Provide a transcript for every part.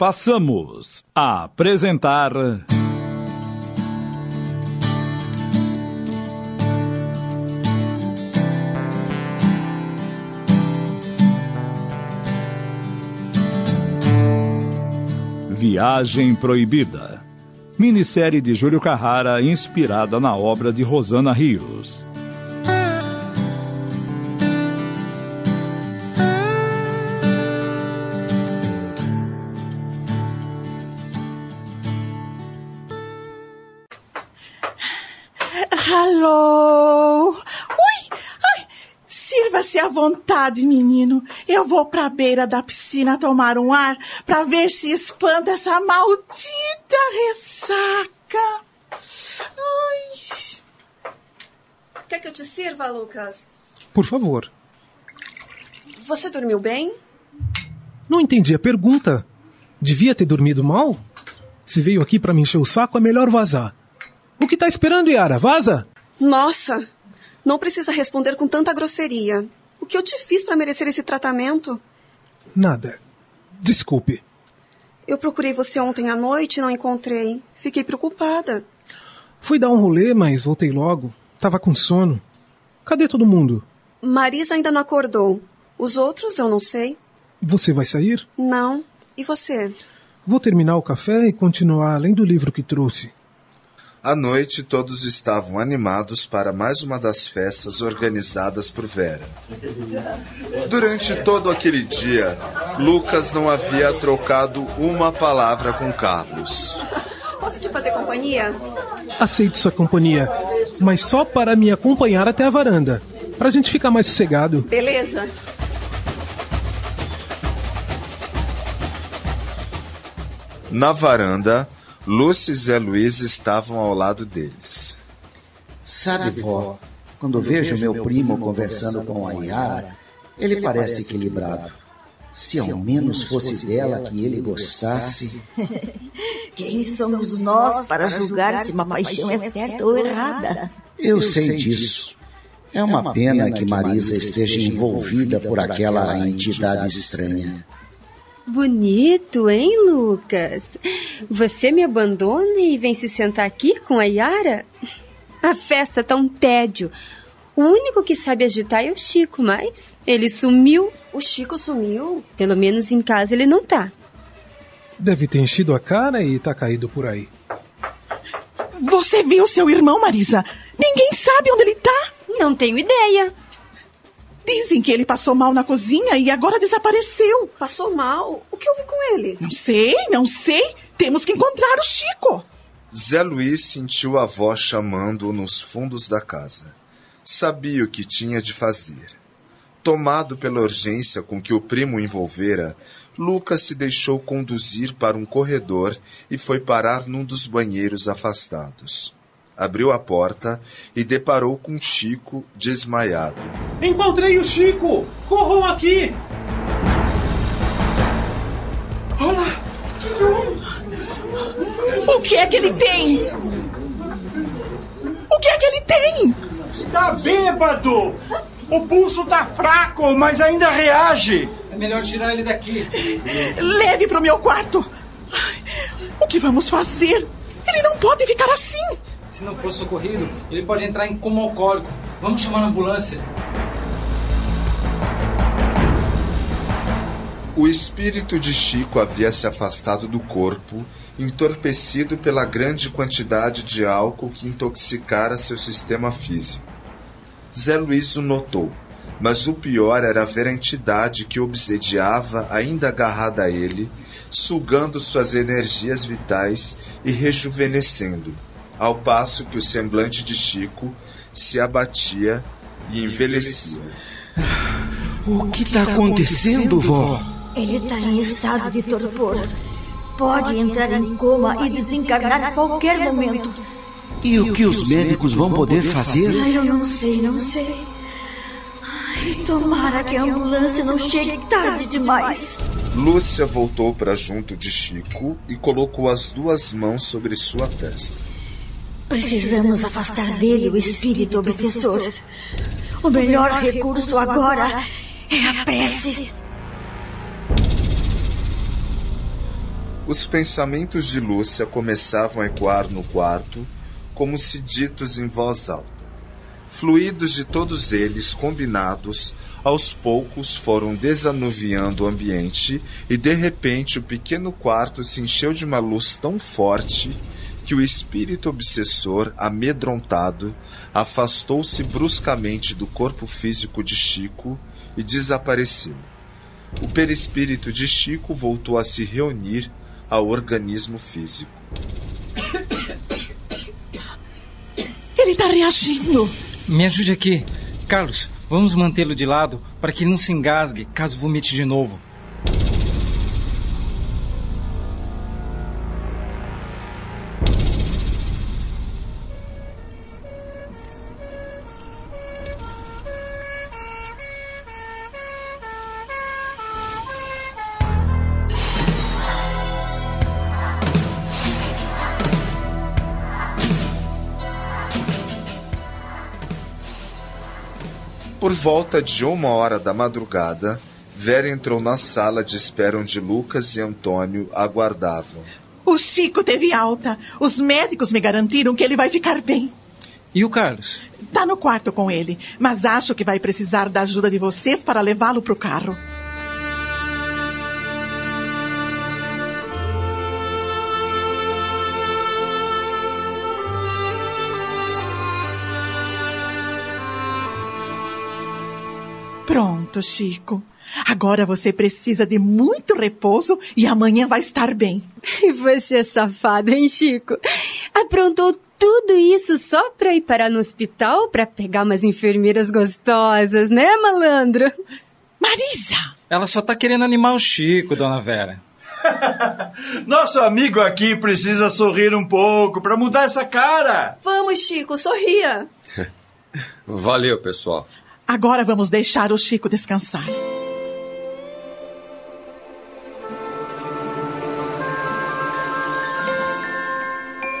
passamos a apresentar. Viagem Proibida. Minissérie de Júlio Carrara inspirada na obra de Rosana Rios. Sirva-se à vontade, menino. Eu vou para a beira da piscina tomar um ar para ver se espanta essa maldita ressaca. Ai. Quer que eu te sirva, Lucas? Por favor. Você dormiu bem? Não entendi a pergunta. Devia ter dormido mal? Se veio aqui para me encher o saco, é melhor vazar. O que tá esperando, Yara? Vaza! Nossa! Não precisa responder com tanta grosseria. O que eu te fiz para merecer esse tratamento? Nada. Desculpe. Eu procurei você ontem à noite e não encontrei. Fiquei preocupada. Fui dar um rolê, mas voltei logo. Tava com sono. Cadê todo mundo? Marisa ainda não acordou. Os outros eu não sei. Você vai sair? Não. E você? Vou terminar o café e continuar além do livro que trouxe. À noite, todos estavam animados para mais uma das festas organizadas por Vera. Durante todo aquele dia, Lucas não havia trocado uma palavra com Carlos. Posso te fazer companhia? Aceito sua companhia, mas só para me acompanhar até a varanda, pra gente ficar mais sossegado. Beleza. Na varanda, Lúcia e Zé Luiz estavam ao lado deles. Sabe, vó, quando vejo meu primo conversando com a Yara, ele parece equilibrado. Se ao menos fosse dela que ele gostasse. Quem somos nós para julgar se uma paixão é certa ou errada? Eu sei disso. É uma pena que Marisa esteja envolvida por aquela entidade estranha. Bonito, hein, Lucas? Você me abandona e vem se sentar aqui com a Yara? A festa tá um tédio. O único que sabe agitar é o Chico, mas ele sumiu. O Chico sumiu? Pelo menos em casa ele não tá. Deve ter enchido a cara e tá caído por aí. Você viu seu irmão, Marisa? Ninguém sabe onde ele tá. Não tenho ideia. Dizem que ele passou mal na cozinha e agora desapareceu. Passou mal? O que houve com ele? Não sei, não sei. Temos que encontrar o Chico. Zé Luiz sentiu a avó chamando-o nos fundos da casa. Sabia o que tinha de fazer. Tomado pela urgência com que o primo o envolvera, Lucas se deixou conduzir para um corredor e foi parar num dos banheiros afastados. Abriu a porta e deparou com Chico desmaiado. Encontrei o Chico! Corram aqui! Olá! O que é que ele tem? O que é que ele tem? Tá bêbado! O pulso tá fraco, mas ainda reage. É melhor tirar ele daqui. Leve para o meu quarto. O que vamos fazer? Ele não pode ficar assim. Se não for socorrido, ele pode entrar em coma alcoólico. Vamos chamar a ambulância. O espírito de Chico havia se afastado do corpo, entorpecido pela grande quantidade de álcool que intoxicara seu sistema físico. Zé Luiz o notou, mas o pior era ver a entidade que obsediava, ainda agarrada a ele, sugando suas energias vitais e rejuvenescendo, ao passo que o semblante de Chico se abatia e envelhecia. O que está acontecendo, vó? Ele está em estado de torpor. Pode entrar em coma e desencarnar a qualquer momento. E o que os médicos vão poder fazer? Ai, eu não sei, não sei. Ai, tomara que a ambulância não chegue tarde demais. Lúcia voltou para junto de Chico e colocou as duas mãos sobre sua testa. Precisamos afastar dele o espírito obsessor. O melhor recurso agora é a prece. Os pensamentos de Lúcia começavam a ecoar no quarto, como se ditos em voz alta. Fluidos de todos eles, combinados, aos poucos foram desanuviando o ambiente e de repente o pequeno quarto se encheu de uma luz tão forte que o espírito obsessor, amedrontado, afastou-se bruscamente do corpo físico de Chico e desapareceu. O perispírito de Chico voltou a se reunir ao organismo físico. Ele está reagindo. Me ajude aqui. Carlos, vamos mantê-lo de lado para que ele não se engasgue caso vomite de novo. Por volta de uma hora da madrugada, Vera entrou na sala de espera onde Lucas e Antônio aguardavam. O Chico teve alta. Os médicos me garantiram que ele vai ficar bem. E o Carlos? Tá no quarto com ele, mas acho que vai precisar da ajuda de vocês para levá-lo para o carro. Pronto, Chico. Agora você precisa de muito repouso e amanhã vai estar bem. Você é safado, hein, Chico? Aprontou tudo isso só pra ir parar no hospital pra pegar umas enfermeiras gostosas, né, malandro? Marisa! Ela só tá querendo animar o Chico, dona Vera. Nosso amigo aqui precisa sorrir um pouco para mudar essa cara. Vamos, Chico, sorria. Valeu, pessoal. Agora vamos deixar o Chico descansar.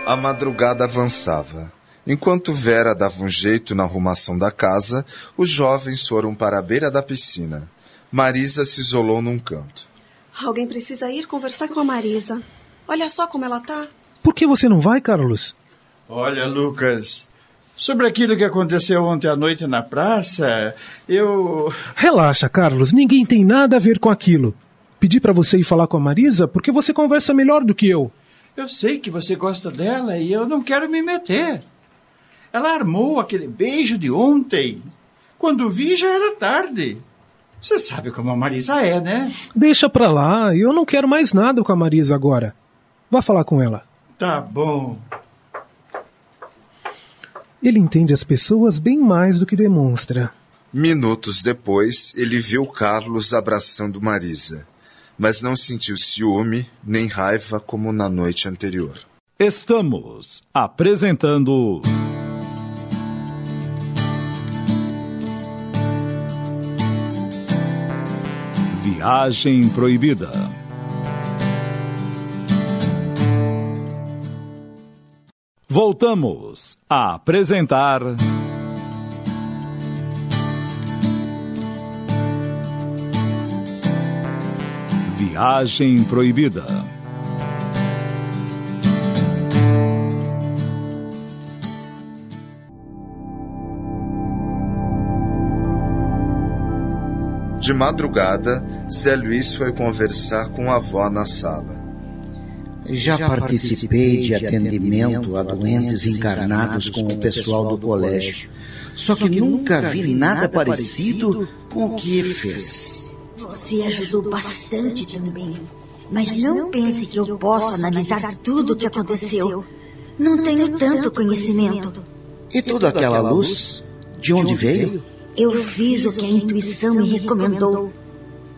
A madrugada avançava. Enquanto Vera dava um jeito na arrumação da casa, os jovens foram para a beira da piscina. Marisa se isolou num canto. Alguém precisa ir conversar com a Marisa. Olha só como ela tá. Por que você não vai, Carlos? Olha, Lucas, sobre aquilo que aconteceu ontem à noite na praça, eu. Relaxa, Carlos. Ninguém tem nada a ver com aquilo. Pedi para você ir falar com a Marisa porque você conversa melhor do que eu. Eu sei que você gosta dela e eu não quero me meter. Ela armou aquele beijo de ontem. Quando vi, já era tarde. Você sabe como a Marisa é, né? Deixa pra lá. Eu não quero mais nada com a Marisa agora. Vá falar com ela. Tá bom. Ele entende as pessoas bem mais do que demonstra. Minutos depois, ele viu Carlos abraçando Marisa, mas não sentiu ciúme nem raiva como na noite anterior. Estamos apresentando. Viagem Proibida. Voltamos a apresentar. Viagem Proibida. De madrugada, Zé Luiz foi conversar com a avó na sala. Já participei de atendimento a doentes encarnados com o pessoal do colégio, só que nunca vi nada parecido com o que fez. Você ajudou bastante também. Mas não pense que eu posso analisar tudo o que aconteceu. Não tenho tanto conhecimento. E toda aquela luz, de onde veio? Eu fiz o que a intuição me recomendou.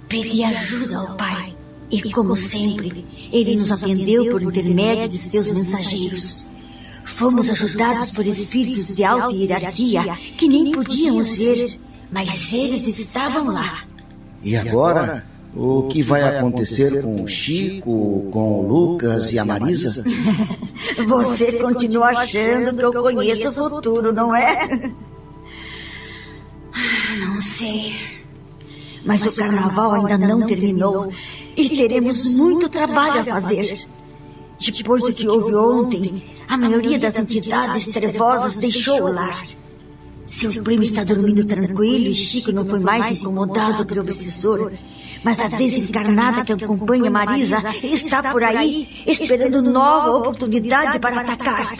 Pedi ajuda ao Pai. E, como sempre, ele nos atendeu por intermédio de seus mensageiros. Fomos ajudados por espíritos de alta hierarquia que nem podíamos ver, mas eles estavam lá. E agora, o que vai acontecer com o Chico, com o Lucas e a Marisa? Você continua achando que eu conheço o futuro, não é? Não sei. Mas o carnaval ainda não terminou e teremos muito trabalho a fazer. Depois do que houve ontem, a maioria das entidades trevosas deixou o lar. Seu primo está dormindo tranquilo e Chico não foi mais incomodado pelo obsessor. Mas a desencarnada que acompanha Marisa está por aí, esperando nova oportunidade para atacar.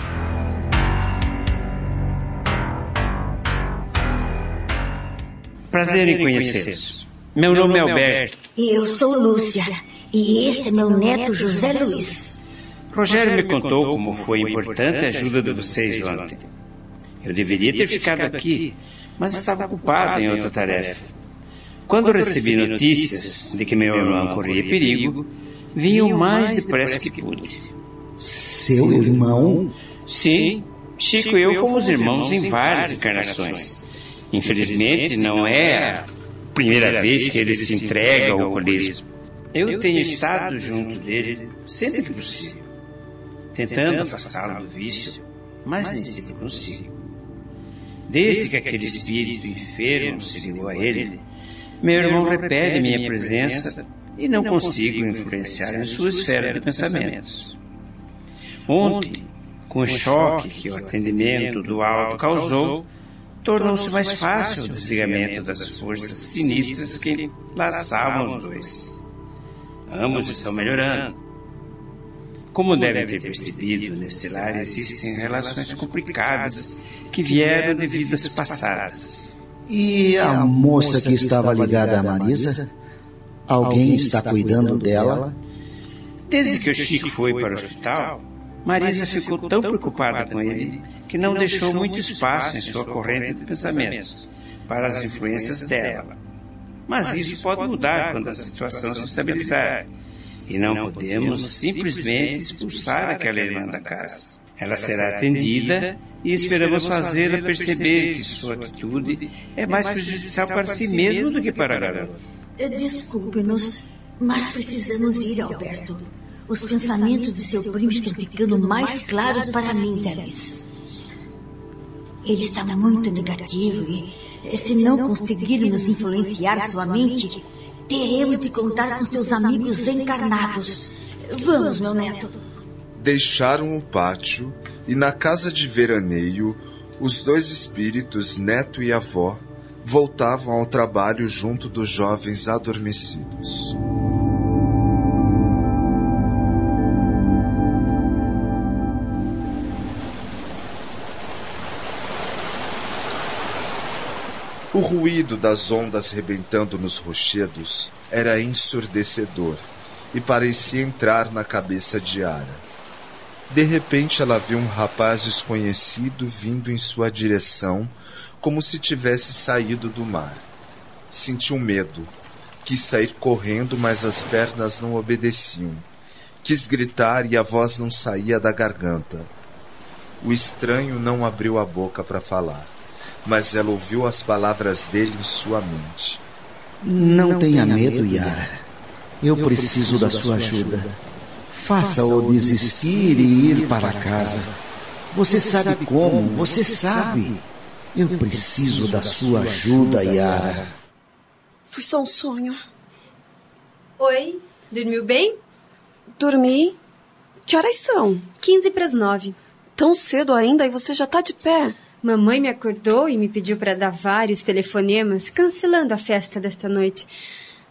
Prazer em conhecê-los. Meu nome é Alberto. E eu sou Lúcia. E este é meu neto José Luiz. Rogério me contou como foi importante a ajuda de vocês ontem. Eu deveria ter ficado aqui, mas estava ocupado em outra tarefa. Quando recebi notícias de que meu irmão corria perigo, vim o mais depressa que pude. Seu irmão? Sim, Chico e eu fomos irmãos em várias encarnações. Infelizmente, não é a primeira vez que ele se entrega ao alcoolismo. Eu tenho estado junto dele sempre que possível, tentando afastá-lo do vício, mas nem sempre consigo. Desde que aquele espírito enfermo se ligou a ele, meu irmão repele minha presença e não consigo influenciar em sua esfera de pensamentos. Ontem, com o choque que o atendimento do alto causou, tornou-se mais fácil o desligamento das forças sinistras que laçavam os dois. Ambos estão melhorando. Como devem ter percebido, neste lar existem relações complicadas que vieram de vidas passadas. E a moça que estava ligada a Marisa? Alguém está cuidando dela? Desde que o Chico foi para o hospital, Marisa ficou tão preocupada com ele que não deixou muito espaço em sua corrente de pensamentos para as influências dela. Mas isso pode mudar quando a situação se estabilizar. E não podemos simplesmente expulsar aquela irmã da casa. Ela será atendida e esperamos fazê-la perceber que sua atitude é mais prejudicial para si mesmo do que para a garota. Desculpe-nos, mas precisamos ir, Alberto. Os pensamentos de seu primo estão ficando mais claros para mim, Zé Luiz. Ele está muito negativo e, se não conseguirmos influenciar sua mente, teremos de contar com seus amigos encarnados. Vamos, meu neto. Deixaram o pátio e na casa de veraneio, os dois espíritos, neto e avó, voltavam ao trabalho junto dos jovens adormecidos. Ruído das ondas rebentando nos rochedos era ensurdecedor e parecia entrar na cabeça de Ara. De repente ela viu um rapaz desconhecido vindo em sua direção, como se tivesse saído do mar. Sentiu medo. Quis sair correndo, mas as pernas não obedeciam. Quis gritar e a voz não saía da garganta. O estranho não abriu a boca para falar mas ela ouviu as palavras dele em sua mente. Não tenha medo, Yara. Eu preciso da sua ajuda. Faça-o desistir e ir para casa. Você sabe como, você sabe. Eu preciso da sua ajuda, Yara. Foi só um sonho. Oi, dormiu bem? Dormi. Que horas são? 15 para as 9. Tão cedo ainda e você já está de pé? Mamãe me acordou e me pediu para dar vários telefonemas, cancelando a festa desta noite.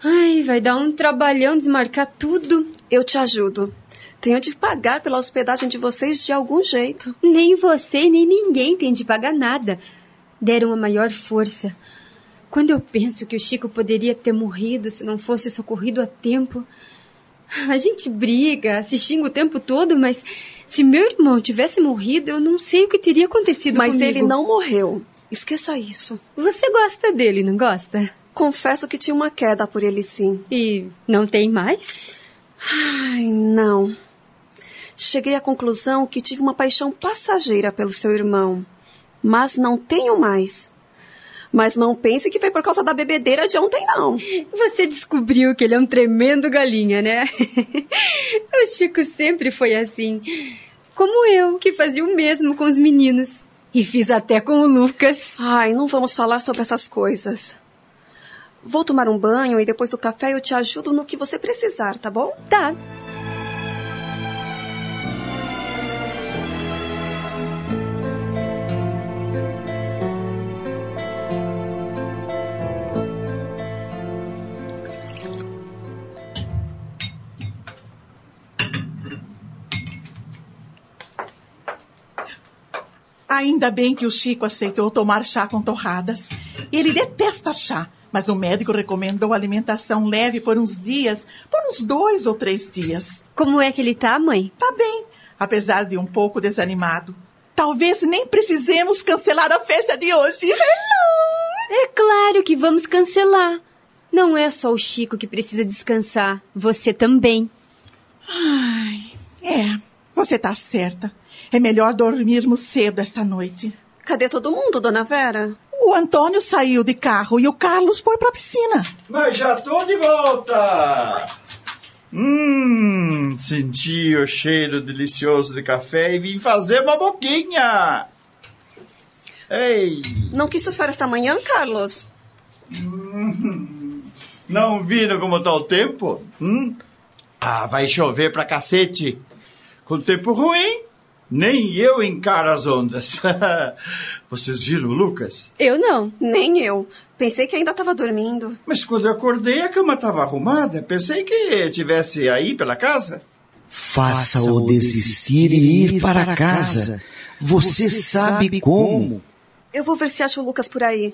Ai, vai dar um trabalhão desmarcar tudo. Eu te ajudo. Tenho de pagar pela hospedagem de vocês de algum jeito. Nem você, nem ninguém tem de pagar nada. Deram a maior força. Quando eu penso que o Chico poderia ter morrido se não fosse socorrido a tempo. A gente briga, se xinga o tempo todo, mas se meu irmão tivesse morrido, eu não sei o que teria acontecido mas comigo. Mas ele não morreu. Esqueça isso. Você gosta dele, não gosta? Confesso que tinha uma queda por ele, sim. E não tem mais? Ai, não. Cheguei à conclusão que tive uma paixão passageira pelo seu irmão. Mas não tenho mais. Mas não pense que foi por causa da bebedeira de ontem, não. Você descobriu que ele é um tremendo galinha, né? o Chico sempre foi assim. Como eu, que fazia o mesmo com os meninos. E fiz até com o Lucas. Ai, não vamos falar sobre essas coisas. Vou tomar um banho e depois do café eu te ajudo no que você precisar, tá bom? Tá. Ainda bem que o Chico aceitou tomar chá com torradas. Ele detesta chá, mas o médico recomendou alimentação leve por uns dias, por uns dois ou três dias. Como é que ele tá, mãe? Tá bem, apesar de um pouco desanimado. Talvez nem precisemos cancelar a festa de hoje. Hello! É claro que vamos cancelar. Não é só o Chico que precisa descansar, você também. Ai, é, você tá certa. É melhor dormirmos cedo esta noite. Cadê todo mundo, dona Vera? O Antônio saiu de carro e o Carlos foi para a piscina. Mas já tô de volta! Hum, senti o cheiro delicioso de café e vim fazer uma boquinha. Ei! Não quis surfar esta manhã, Carlos? Hum, não viram como tá o tempo? Hum? Ah, vai chover pra cacete. Com tempo ruim, nem eu encaro as ondas. Vocês viram o Lucas? Eu não. Nem eu. Pensei que ainda estava dormindo. Mas quando eu acordei, a cama estava arrumada. Pensei que tivesse aí pela casa. Faça-o desistir e ir para casa. Você sabe como. Eu vou ver se acho o Lucas por aí.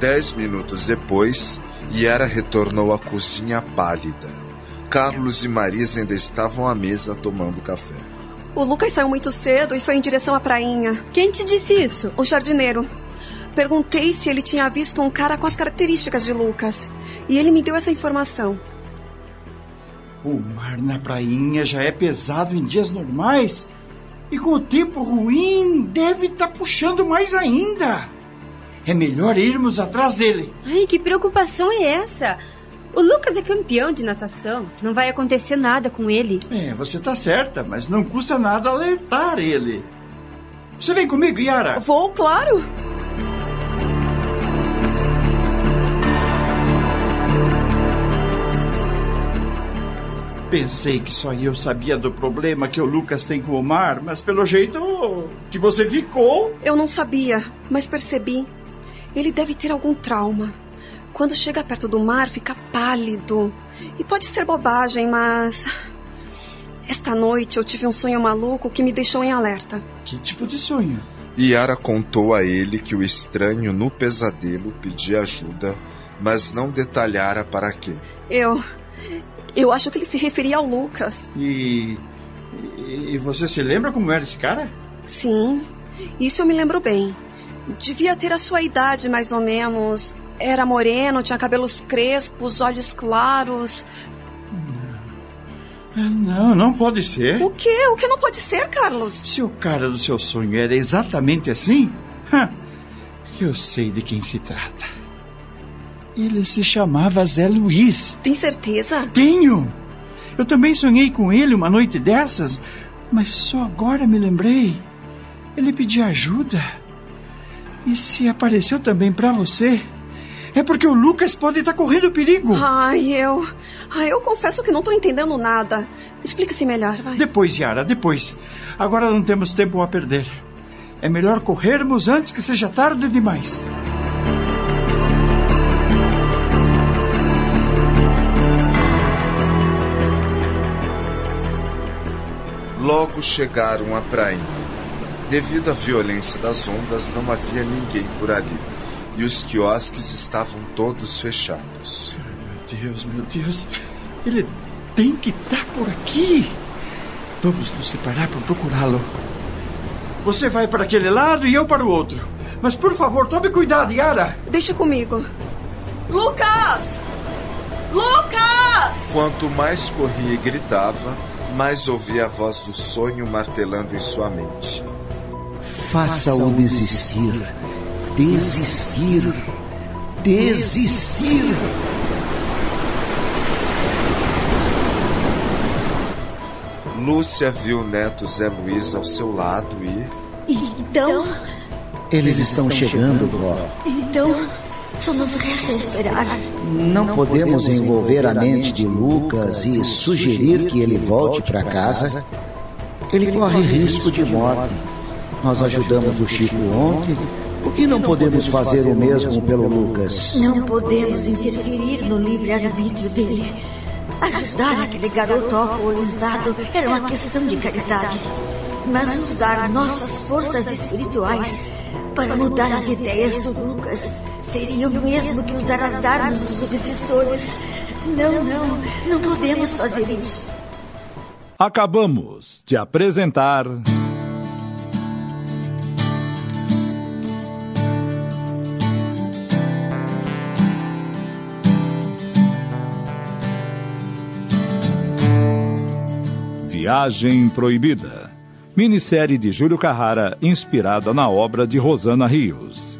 Dez minutos depois, Yara retornou à cozinha pálida. Carlos e Marisa ainda estavam à mesa tomando café. O Lucas saiu muito cedo e foi em direção à prainha. Quem te disse isso? O jardineiro. Perguntei se ele tinha visto um cara com as características de Lucas. E ele me deu essa informação. O mar na prainha já é pesado em dias normais. E com o tempo ruim, deve estar tá puxando mais ainda. É melhor irmos atrás dele. Ai, que preocupação é essa? O Lucas é campeão de natação. Não vai acontecer nada com ele. É, você tá certa, mas não custa nada alertar ele. Você vem comigo, Yara? Vou, claro. Pensei que só eu sabia do problema que o Lucas tem com o mar, mas pelo jeito que você ficou. Eu não sabia, mas percebi. Ele deve ter algum trauma. Quando chega perto do mar, fica pálido. E pode ser bobagem, mas. Esta noite eu tive um sonho maluco que me deixou em alerta. Que tipo de sonho? Yara contou a ele que o estranho no pesadelo pedia ajuda, mas não detalhara para quê. Eu. Eu acho que ele se referia ao Lucas. E. E você se lembra como era esse cara? Sim, isso eu me lembro bem. Devia ter a sua idade, mais ou menos. Era moreno, tinha cabelos crespos, olhos claros. Não, não pode ser. O quê? O que não pode ser, Carlos? Se o cara do seu sonho era exatamente assim, eu sei de quem se trata. Ele se chamava Zé Luiz. Tem certeza? Tenho! Eu também sonhei com ele uma noite dessas, mas só agora me lembrei. Ele pedia ajuda. E se apareceu também para você? É porque o Lucas pode estar correndo perigo. Ai, eu. Ai, eu confesso que não estou entendendo nada. Explique-se melhor, vai. Depois, Yara, depois. Agora não temos tempo a perder. É melhor corrermos antes que seja tarde demais. Logo chegaram à praia. Devido à violência das ondas, não havia ninguém por ali e os quiosques estavam todos fechados. Meu Deus, meu Deus. Ele tem que estar por aqui. Vamos nos separar para procurá-lo. Você vai para aquele lado e eu para o outro. Mas por favor, tome cuidado, Yara. Deixa comigo. Lucas! Lucas! Quanto mais corria e gritava, mais ouvia a voz do sonho martelando em sua mente. Faça-o desistir desistir, desistir. Lúcia viu o neto Zé Luiz ao seu lado e. Então, Eles estão chegando, vó. Então, só nos resta esperar. Não podemos envolver a mente de Lucas e sugerir que ele volte para casa. Ele corre risco de morte. Nós ajudamos o Chico ontem. Por que não podemos fazer o mesmo pelo Lucas? Não podemos interferir no livre-arbítrio dele. Ajudar aquele garoto alcoolizado era uma questão de caridade. Mas usar nossas forças espirituais para mudar as ideias do Lucas seria o mesmo que usar as armas dos obsessores. Não, não, não podemos fazer isso. Acabamos de apresentar. Viagem Proibida. Minissérie de Júlio Carrara, inspirada na obra de Rosana Rios.